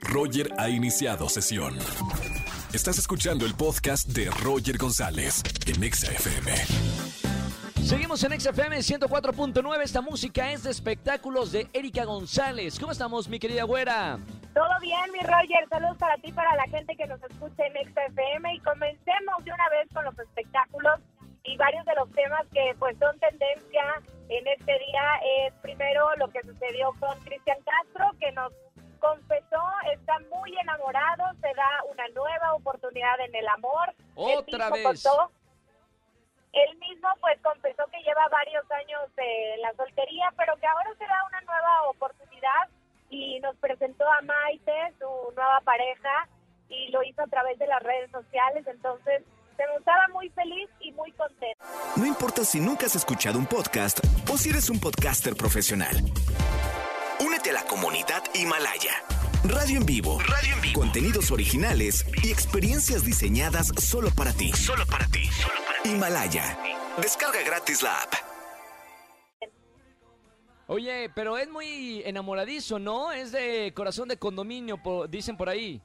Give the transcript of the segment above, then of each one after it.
Roger ha iniciado sesión. Estás escuchando el podcast de Roger González en Exa FM. Seguimos en XFM 104.9. Esta música es de espectáculos de Erika González. ¿Cómo estamos, mi querida güera? Todo bien, mi Roger. Saludos para ti, para la gente que nos escucha en XFM. Y comencemos de una vez con los espectáculos y varios de los temas que pues son tendencia en este día. Es primero lo que sucedió con Cristian Castro, que nos confesó, está muy enamorado, se da una nueva oportunidad en el amor. Otra El vez. contó- él mismo pues confesó que lleva varios años en la soltería, pero que ahora se da una nueva oportunidad y nos presentó a Maite, su nueva pareja, y lo hizo a través de las redes sociales, entonces se mostraba muy feliz y muy contento. No importa si nunca has escuchado un podcast o si eres un podcaster profesional. A la comunidad Himalaya. Radio en vivo. Radio en vivo. Contenidos originales y experiencias diseñadas solo para ti. Solo para ti. Himalaya. Descarga gratis la app. Oye, pero es muy enamoradizo, ¿no? Es de corazón de condominio, dicen por ahí.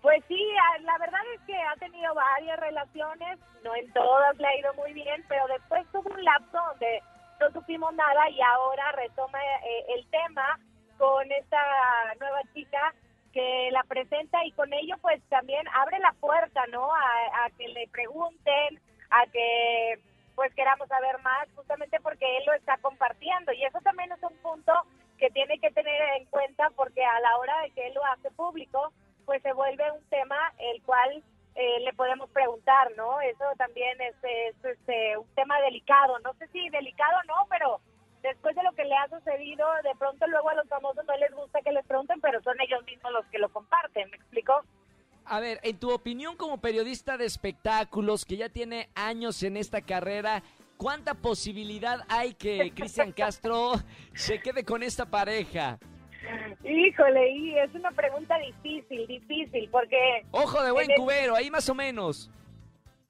Pues sí, la verdad es que ha tenido varias relaciones, no en todas le ha ido muy bien, pero después tuvo un lapso donde no supimos nada y ahora retoma eh, el tema con esta nueva chica que la presenta y con ello pues también abre la puerta, ¿no? A, a que le pregunten, a que pues queramos saber más, justamente porque él lo está compartiendo y eso también es un punto que tiene que tener en cuenta porque a la hora de que él lo hace público, pues se vuelve un tema el cual eh, le podemos preguntar, ¿no? Eso también es, es, este, un tema delicado, no sé si delicado o no, pero que le ha sucedido, de pronto luego a los famosos no les gusta que les pregunten, pero son ellos mismos los que lo comparten, ¿me explico? A ver, en tu opinión como periodista de espectáculos que ya tiene años en esta carrera, ¿cuánta posibilidad hay que Cristian Castro se quede con esta pareja? Híjole, y es una pregunta difícil, difícil, porque Ojo de buen el- cubero, ahí más o menos.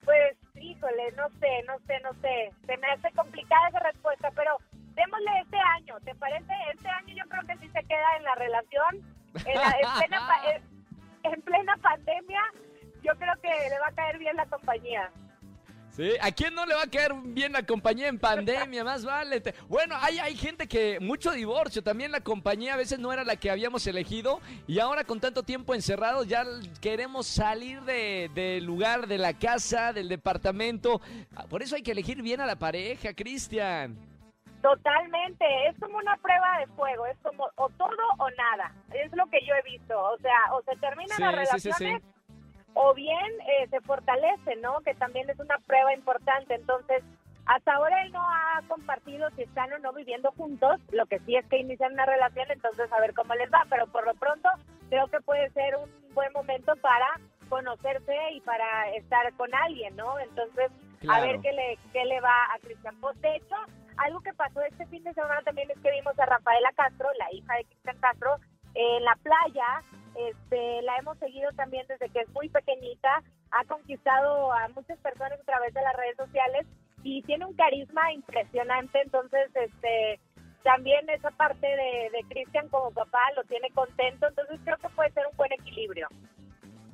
Pues, híjole, no sé, no sé, no sé. Se me hace complicada esa respuesta, pero démosle este año, ¿te parece? Este año yo creo que sí se queda en la relación. En, la- en plena, en- en plena pandemia, yo creo que le va a caer bien la compañía. Sí, ¿a quién no le va a caer bien la compañía en pandemia? Más vale. Bueno, hay, hay gente que, mucho divorcio, también la compañía a veces no era la que habíamos elegido y ahora con tanto tiempo encerrados ya queremos salir de- del lugar, de la casa, del departamento. Ah, Por eso hay que elegir bien a la pareja, Cristian. Totalmente, es como una prueba de fuego, es como o todo o nada, es lo que yo he visto, o sea, o se terminan Sí, las sí, sí, sí. relaciones o bien eh, se fortalece, ¿no? Que también es una prueba importante, entonces hasta ahora él no ha compartido si están o no viviendo juntos, lo que sí es que inician una relación, entonces a ver cómo les va, pero por lo pronto creo que puede ser un buen momento para conocerse y para estar con alguien, ¿no? Entonces a ver qué le, qué le va a Cristian Post. De hecho, algo que pasó este fin de semana también es que vimos a Rafaela Castro, la hija de Cristian Castro, en la playa. Este, la hemos seguido también desde que es muy pequeñita. Ha conquistado a muchas personas a través de las redes sociales y tiene un carisma impresionante. Entonces, este, también esa parte de, de Cristian como papá lo tiene contento. Entonces, creo que puede ser un buen equilibrio.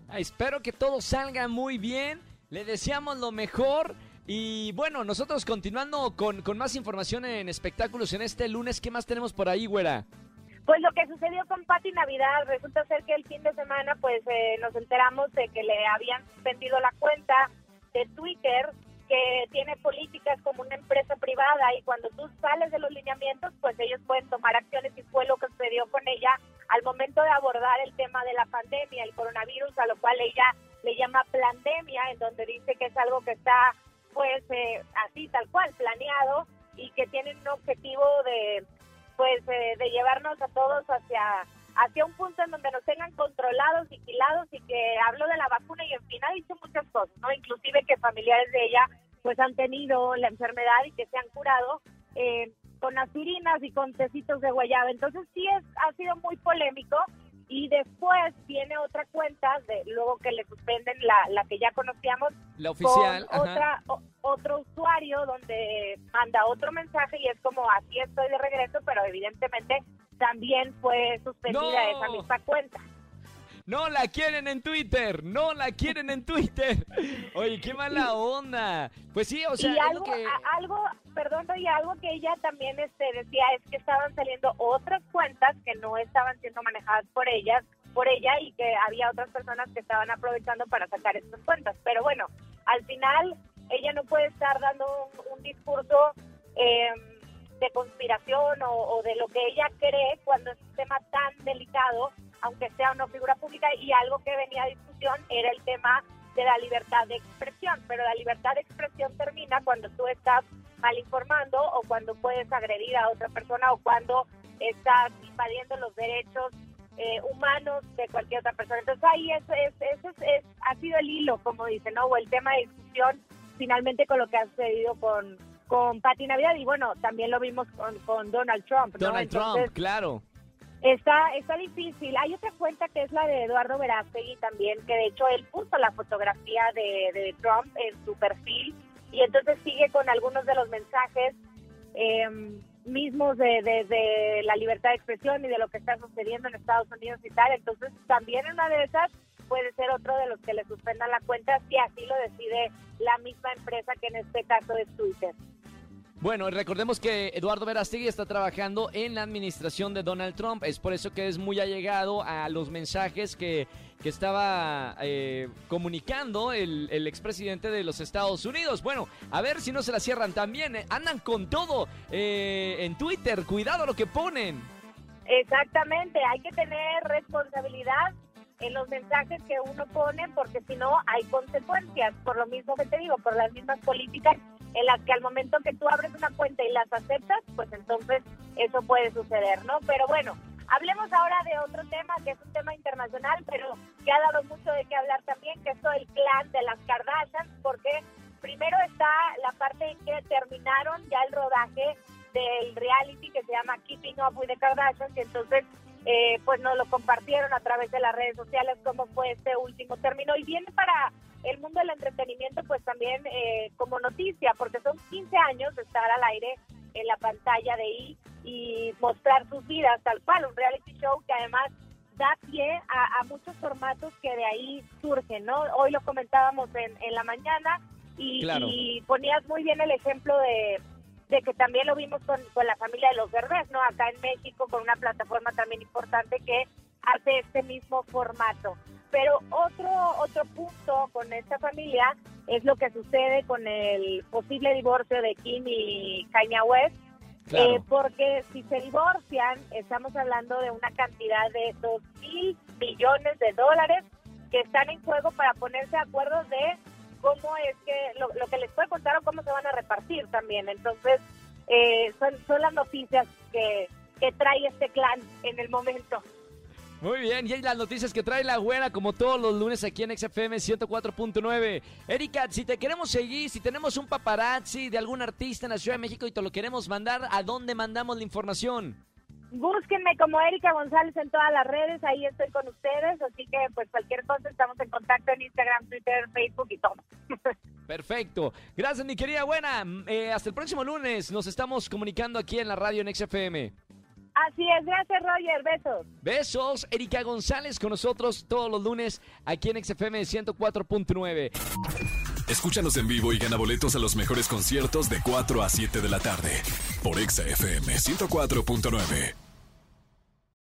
Ah, Espero que todo salga muy bien. Le deseamos lo mejor. Y bueno, nosotros continuando con, con más información en espectáculos en este lunes, ¿qué más tenemos por ahí, güera? Pues lo que sucedió con Pati Navidad, resulta ser que el fin de semana pues eh, nos enteramos de que le habían suspendido la cuenta de Twitter que tiene políticas como una empresa privada y cuando tú sales de los lineamientos pues ellos pueden tomar acciones y fue lo que sucedió con ella al momento de abordar el tema de la pandemia, el coronavirus, a lo cual ella le llama pandemia, en donde dice que es algo que está pues eh, así tal cual planeado y que tienen un objetivo de pues eh, de llevarnos a todos hacia hacia un punto en donde nos tengan controlados, vigilados y que habló de la vacuna y en fin ha dicho muchas cosas, ¿no? Inclusive que familiares de ella pues han tenido la enfermedad y que se han curado eh, con aspirinas y con tecitos de guayaba. Entonces sí es, ha sido muy polémico y después viene otra cuenta, de luego que le suspenden la, la que ya conocíamos, La oficial. con otra, o- otro usuario donde manda otro mensaje y es como así estoy de regreso, pero evidentemente también fue suspendida No. esa misma cuenta. No la quieren en Twitter, no la quieren en Twitter. Oye, qué mala onda. Pues sí, o sea, y es algo, lo que... a- algo, perdón, y algo que ella también este, decía es que estaban saliendo otras cuentas que no estaban siendo manejadas por ellas, por ella y que había otras personas que estaban aprovechando para sacar estas cuentas. Pero bueno, al final ella no puede estar dando un, un discurso eh, de conspiración o, o de lo que ella cree cuando es un tema tan delicado, aunque sea una figura pública y algo que venía a discusión era el tema de la libertad de expresión, pero la libertad de expresión termina cuando tú estás mal informando o cuando puedes agredir a otra persona o cuando estás invadiendo los derechos eh, humanos de cualquier otra persona. Entonces ahí es, es, eso es, es- ha sido el hilo, como dicen, ¿no? O el tema de discusión finalmente con lo que ha sucedido con, con Patti Navidad y bueno, también lo vimos con, con Donald Trump, ¿no? Donald Entonces, Trump, claro. Está, está difícil. Hay otra cuenta que es la de Eduardo Verástegui también, que de hecho él puso la fotografía de, de Trump en su perfil y entonces sigue con algunos de los mensajes eh, mismos de, de- de la libertad de expresión y de lo que está sucediendo en Estados Unidos y tal. Entonces también una de esas puede ser otro de los que le suspendan la cuenta si así lo decide la misma empresa que en este caso es Twitter. Bueno, recordemos que Eduardo Verástegui está trabajando en la administración de Donald Trump. Es por eso que es muy allegado a los mensajes que, que estaba eh, comunicando el, el expresidente de los Estados Unidos. Bueno, a ver si no se la cierran también. eh, Andan con todo eh, en Twitter. Cuidado lo que ponen. Exactamente, hay que tener responsabilidad en los mensajes que uno pone porque si no hay consecuencias, por lo mismo que te digo, por las mismas políticas en las que al momento que tú abres una cuenta y las aceptas, pues entonces eso puede suceder, ¿no? Pero bueno, hablemos ahora de otro tema que es un tema internacional, pero que ha dado mucho de qué hablar también, que es todo el clan de las Kardashians, porque primero está la parte en que terminaron ya el rodaje del reality que se llama Keeping Up with the Kardashians y entonces eh, pues nos lo compartieron a través de las redes sociales cómo fue este último término y viene para el mundo del entretenimiento pues también eh, como noticia porque son 15 años de estar al aire en la pantalla de I y mostrar sus vidas tal cual, un reality show que además da pie a, a muchos formatos que de ahí surgen, ¿no? Hoy lo comentábamos en, en la mañana y, Claro. y ponías muy bien el ejemplo de, de que también lo vimos con, con la familia de los Derbez, ¿no? Acá en México con una plataforma también importante que hace este mismo formato. Pero otro otro punto con esta familia es lo que sucede con el posible divorcio de Kim y Kanye West, Claro. eh, porque si se divorcian, estamos hablando de una cantidad de 2 mil millones de dólares que están en juego para ponerse de acuerdo de cómo es que, lo, lo que les puede contar o cómo se van a repartir también. Entonces, eh, son, son las noticias que, que trae este clan en el momento. Muy bien, y hay las noticias que trae la güera como todos los lunes aquí en XFM 104.9. Erika, si te queremos seguir, si tenemos un paparazzi de algún artista en la Ciudad de México y te lo queremos mandar, ¿a dónde mandamos la información? Búsquenme como Erika González en todas las redes, ahí estoy con ustedes, así que pues cualquier cosa estamos en contacto en Instagram, Twitter, Facebook y todo. Perfecto. Gracias, mi querida buena. Eh, hasta el próximo lunes. Nos estamos comunicando aquí en la radio en XFM. Así es, gracias Roger, besos. Besos, Erika González con nosotros todos los lunes aquí en XFM 104.9. Escúchanos en vivo y gana boletos a los mejores conciertos de 4 a 7 de la tarde por Exa FM 104.9.